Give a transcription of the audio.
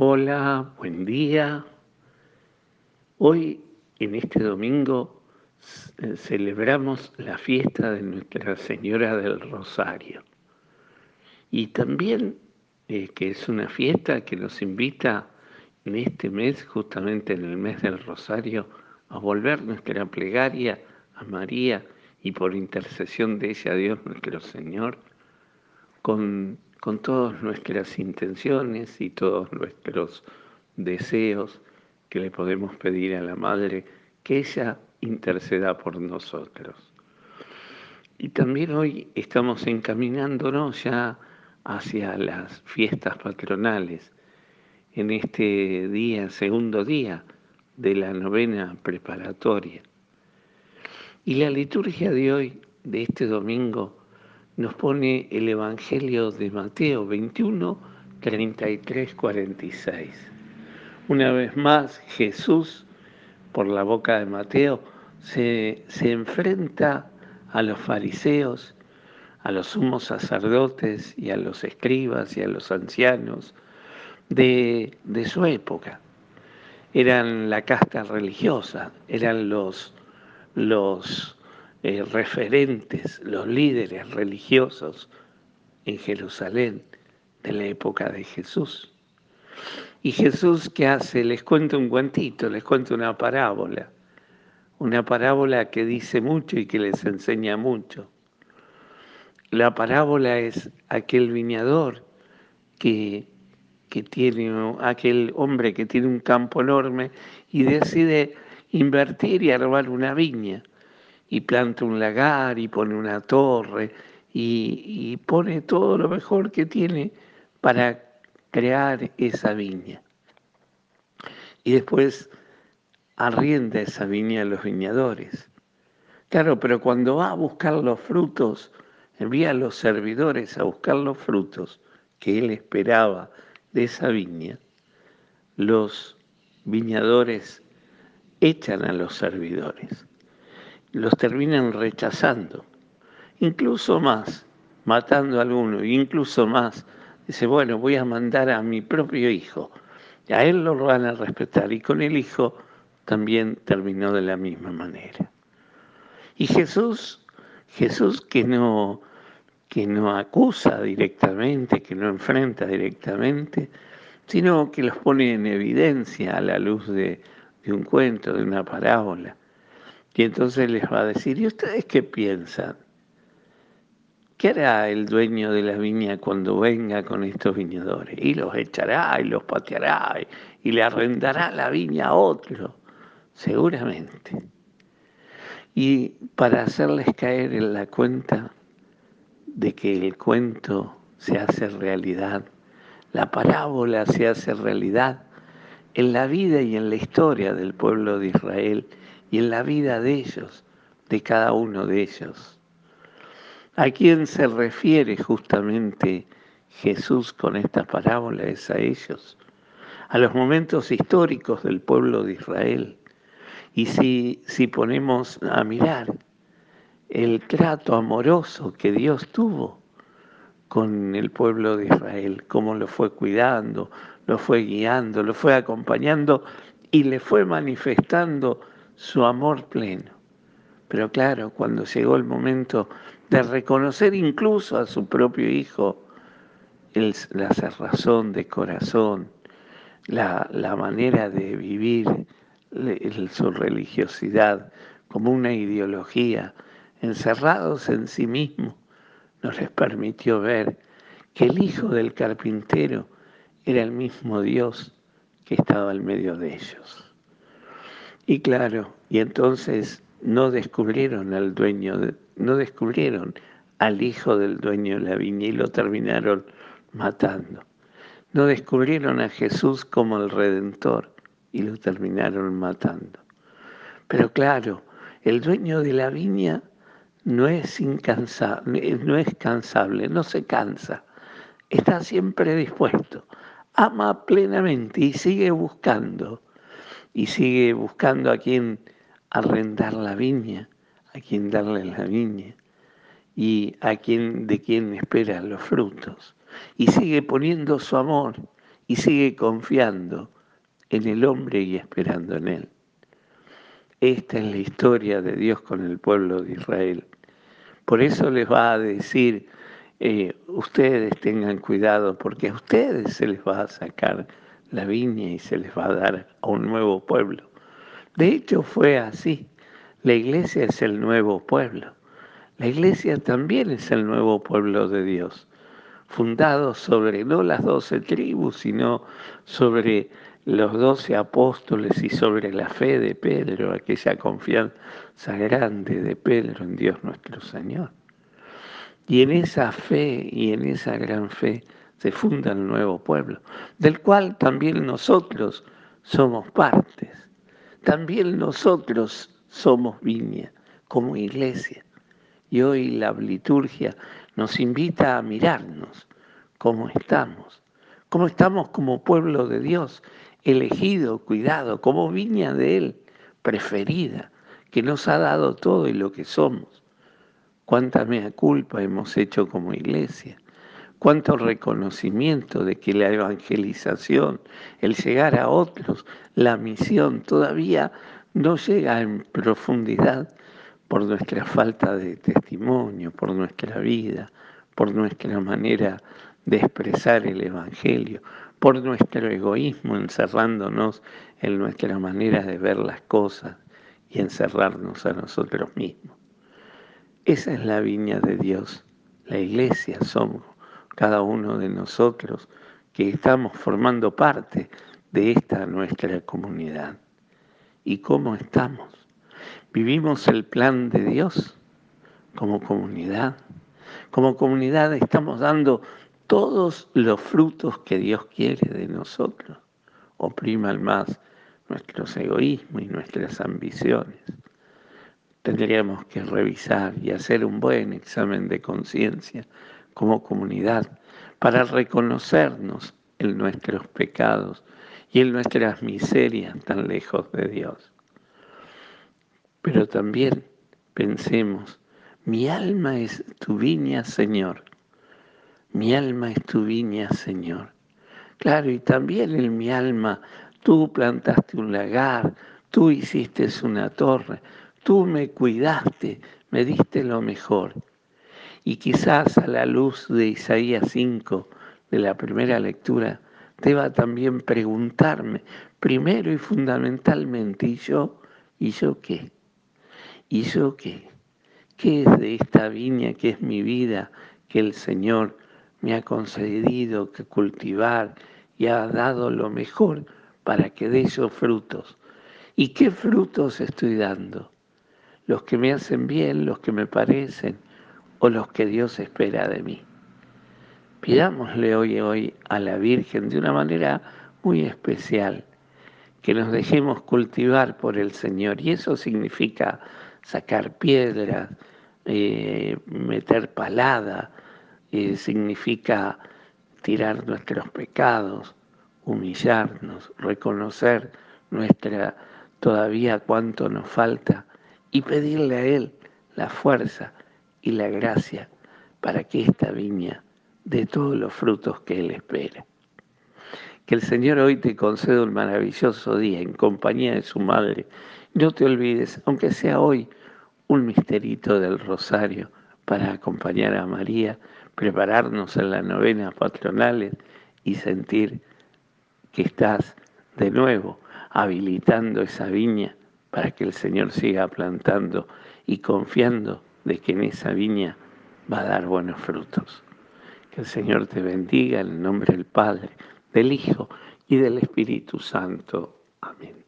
Hola, buen día. Hoy, en este domingo, eh, celebramos la fiesta de Nuestra Señora del Rosario. Y también eh, que es una fiesta que nos invita en este mes, justamente en el mes del Rosario, a volver nuestra plegaria a María y por intercesión de ella a Dios nuestro Señor, con con todas nuestras intenciones y todos nuestros deseos que le podemos pedir a la Madre que ella interceda por nosotros. Y también hoy estamos encaminándonos ya hacia las fiestas patronales, en este día, segundo día de la novena preparatoria. Y la liturgia de hoy, de este domingo, nos pone el Evangelio de Mateo 21, 33, 46. Una vez más, Jesús, por la boca de Mateo, se, se enfrenta a los fariseos, a los sumos sacerdotes y a los escribas y a los ancianos de, de su época. Eran la casta religiosa, eran los, los eh, referentes, los líderes religiosos en Jerusalén de la época de Jesús. Y Jesús, ¿qué hace? Les cuenta un cuentito, les cuenta una parábola, una parábola que dice mucho y que les enseña mucho. La parábola es aquel viñador que, que tiene, aquel hombre que tiene un campo enorme y decide invertir y armar una viña y planta un lagar y pone una torre y, pone todo lo mejor que tiene para crear esa viña. Y después arrienda esa viña a los viñadores. Claro, pero cuando va a buscar los frutos, envía a los servidores a buscar los frutos que él esperaba de esa viña, los viñadores echan a los servidores los terminan rechazando, incluso más, matando a alguno, incluso más. Dice, bueno, voy a mandar a mi propio hijo, a él lo van a respetar, y con el hijo también terminó de la misma manera. Y Jesús, Jesús que no, que no acusa directamente, que no enfrenta directamente, sino que los pone en evidencia a la luz de, de un cuento, de una parábola y entonces les va a decir, ¿y ustedes qué piensan? ¿Qué hará el dueño de la viña cuando venga con estos viñadores? Y los echará y los pateará y, le arrendará la viña a otro, seguramente. Y para hacerles caer en la cuenta de que el cuento se hace realidad, la parábola se hace realidad en la vida y en la historia del pueblo de Israel y en la vida de ellos, de cada uno de ellos. ¿A quién se refiere justamente Jesús con esta parábola? Es a ellos, a los momentos históricos del pueblo de Israel. Y si, si ponemos a mirar el trato amoroso que Dios tuvo con el pueblo de Israel, cómo lo fue cuidando, lo fue guiando, lo fue acompañando y le fue manifestando su amor pleno. Pero claro, cuando llegó el momento de reconocer incluso a su propio hijo, la cerrazón de corazón, la, manera de vivir su religiosidad como una ideología, encerrados en sí mismo, no les permitió ver que el hijo del carpintero era el mismo Dios que estaba en medio de ellos. Y claro, y entonces no descubrieron al dueño, no descubrieron al hijo del dueño de la viña y lo terminaron matando. No descubrieron a Jesús como el Redentor y lo terminaron matando. Pero claro, el dueño de la viña no es no es cansable, no se cansa, está siempre dispuesto, ama plenamente y sigue buscando y sigue buscando a quien arrendar la viña, a quien darle la viña y a quien de quien espera los frutos. Y sigue poniendo su amor y sigue confiando en el hombre y esperando en él. Esta es la historia de Dios con el pueblo de Israel. Por eso les va a decir, eh, ustedes tengan cuidado, porque a ustedes se les va a sacar la viña y se les va a dar a un nuevo pueblo. De hecho fue así. La iglesia es el nuevo pueblo. La iglesia también es el nuevo pueblo de Dios, fundado sobre no las doce tribus, sino sobre los doce apóstoles y sobre la fe de Pedro, aquella confianza grande de Pedro en Dios nuestro Señor. Y en esa fe y en esa gran fe se funda el nuevo pueblo, del cual también nosotros somos partes. También nosotros somos viña como iglesia. Y hoy la liturgia nos invita a mirarnos cómo estamos, cómo estamos como pueblo de Dios, elegido, cuidado, como viña de Él, preferida, que nos ha dado todo y lo que somos. Cuánta mea culpa hemos hecho como iglesia, cuánto reconocimiento de que la evangelización, el llegar a otros, la misión todavía no llega en profundidad por nuestra falta de testimonio, por nuestra vida, por nuestra manera de expresar el Evangelio, por nuestro egoísmo encerrándonos en nuestra manera de ver las cosas y encerrarnos a nosotros mismos. Esa es la viña de Dios. La iglesia somos cada uno de nosotros que estamos formando parte de esta nuestra comunidad. ¿Y cómo estamos? Vivimos el plan de Dios como comunidad. Como comunidad estamos dando todos los frutos que Dios quiere de nosotros. Opriman más nuestros egoísmos y nuestras ambiciones. Tendríamos que revisar y hacer un buen examen de conciencia como comunidad para reconocernos en nuestros pecados y en nuestras miserias tan lejos de Dios. Pero también pensemos, mi alma es tu viña, Señor. Mi alma es tu viña, Señor. Claro, y también en mi alma tú plantaste un lagar, tú hiciste una torre, tú me cuidaste, me diste lo mejor. Y quizás a la luz de Isaías 5, de la primera lectura, deba también preguntarme, primero y fundamentalmente, ¿y yo? ¿Y yo qué? ¿Y yo qué? ¿Qué es de esta viña que es mi vida, que el Señor me ha concedido que cultivar y ha dado lo mejor para que dé esos frutos? ¿Y qué frutos estoy dando? ¿Los que me hacen bien, los que me parecen o los que Dios espera de mí? Pidámosle hoy, hoy a la Virgen de una manera muy especial que nos dejemos cultivar por el Señor y eso significa sacar piedras, eh, meter palada, eh, significa tirar nuestros pecados, humillarnos, reconocer nuestra todavía cuánto nos falta y pedirle a Él la fuerza y la gracia para que esta viña dé todos los frutos que Él espera. Que el Señor hoy te conceda un maravilloso día en compañía de su Madre. No te olvides, aunque sea hoy, un misterito del rosario para acompañar a María, prepararnos en las novenas patronales y sentir que estás de nuevo habilitando esa viña para que el Señor siga plantando y confiando de que en esa viña va a dar buenos frutos. Que el Señor te bendiga en el nombre del Padre, del Hijo y del Espíritu Santo. Amén.